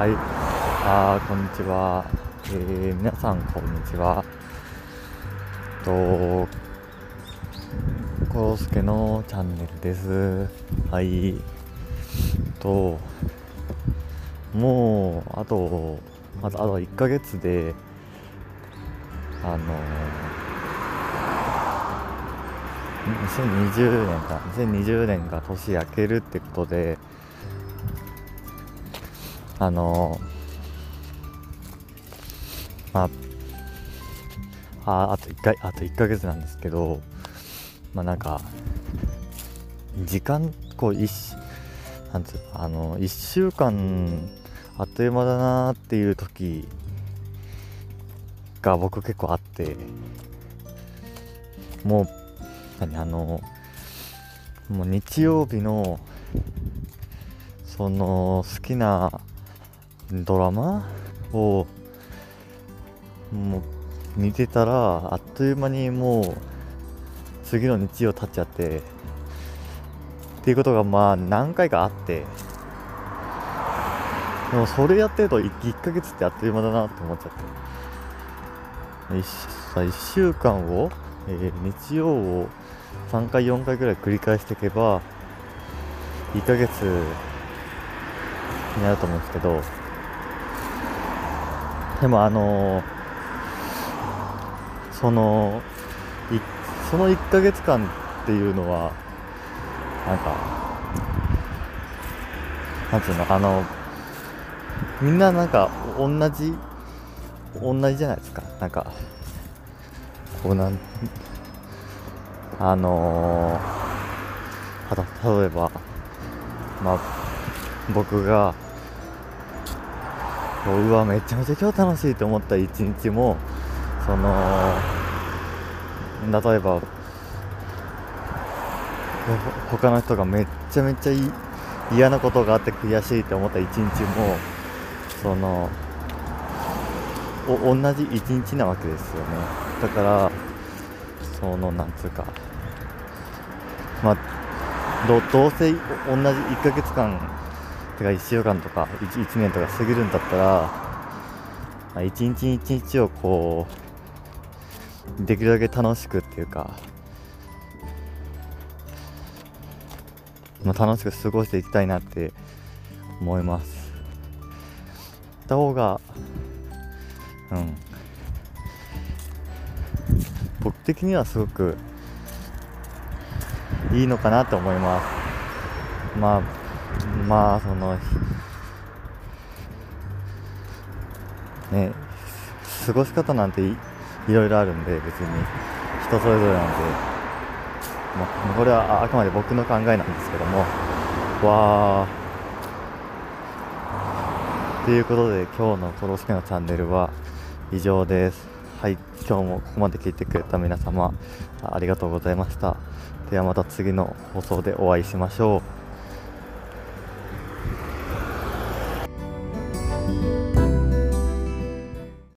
はい、あこんにちは、えー、皆さんこんにちは。と、コロスケのチャンネルです。はい、と、もうあと、あとあと1ヶ月で、あの2020年か、2020年が年明けるってことで、あのまあ、ああと1回、あと1ヶ月なんですけど、まあなんか、時間、こう、一しなんつう、あの、1週間、あっという間だなっていう時が僕結構あって、もう、何、あの、もう日曜日の、その、好きなドラマ？を、もう、見てたら、あっという間にもう、次の日曜経っちゃって、っていうことがまあ何回かあって、でもそれやってると 1, 1ヶ月ってあっという間だなって思っちゃって。1, さ1週間を、えー日曜を3回4回ぐらい繰り返していけば、1ヶ月になると思うんですけど、でもあのーその、いその1ヶ月間っていうのは、なんか、なんつうの、あの、みんななんか、同じ、同じじゃないですか。なんか、こうなん、あのー、たと例えば、まあ、僕が、こううわ、めちゃめちゃ今日楽しいと思った一日も、その、例えば、他の人がめっちゃめっちゃ嫌なことがあって悔しいって思った一日もそのお同じ一日なわけですよね。だからそのなんつうかまあどどうせ同じ1ヶ月間てか1週間とか 1, 1年とか過ぎるんだったら、まあ、一日一日をこうできるだけ楽しくっていうかまあ、楽しく過ごしていきたいなって思います。た方が、うん。僕的にはすごくいいのかなって思います。まあ、まあ、その、ね、過ごし方なんていいろいろあるんで、別に人それぞれなんで。まあ、これはあくまで僕の考えなんですけども、わー。ということで、今日のコロスケのチャンネルは以上です。はい、今日もここまで聞いてくれた皆様、ありがとうございました。ではまた次の放送でお会いしましょう。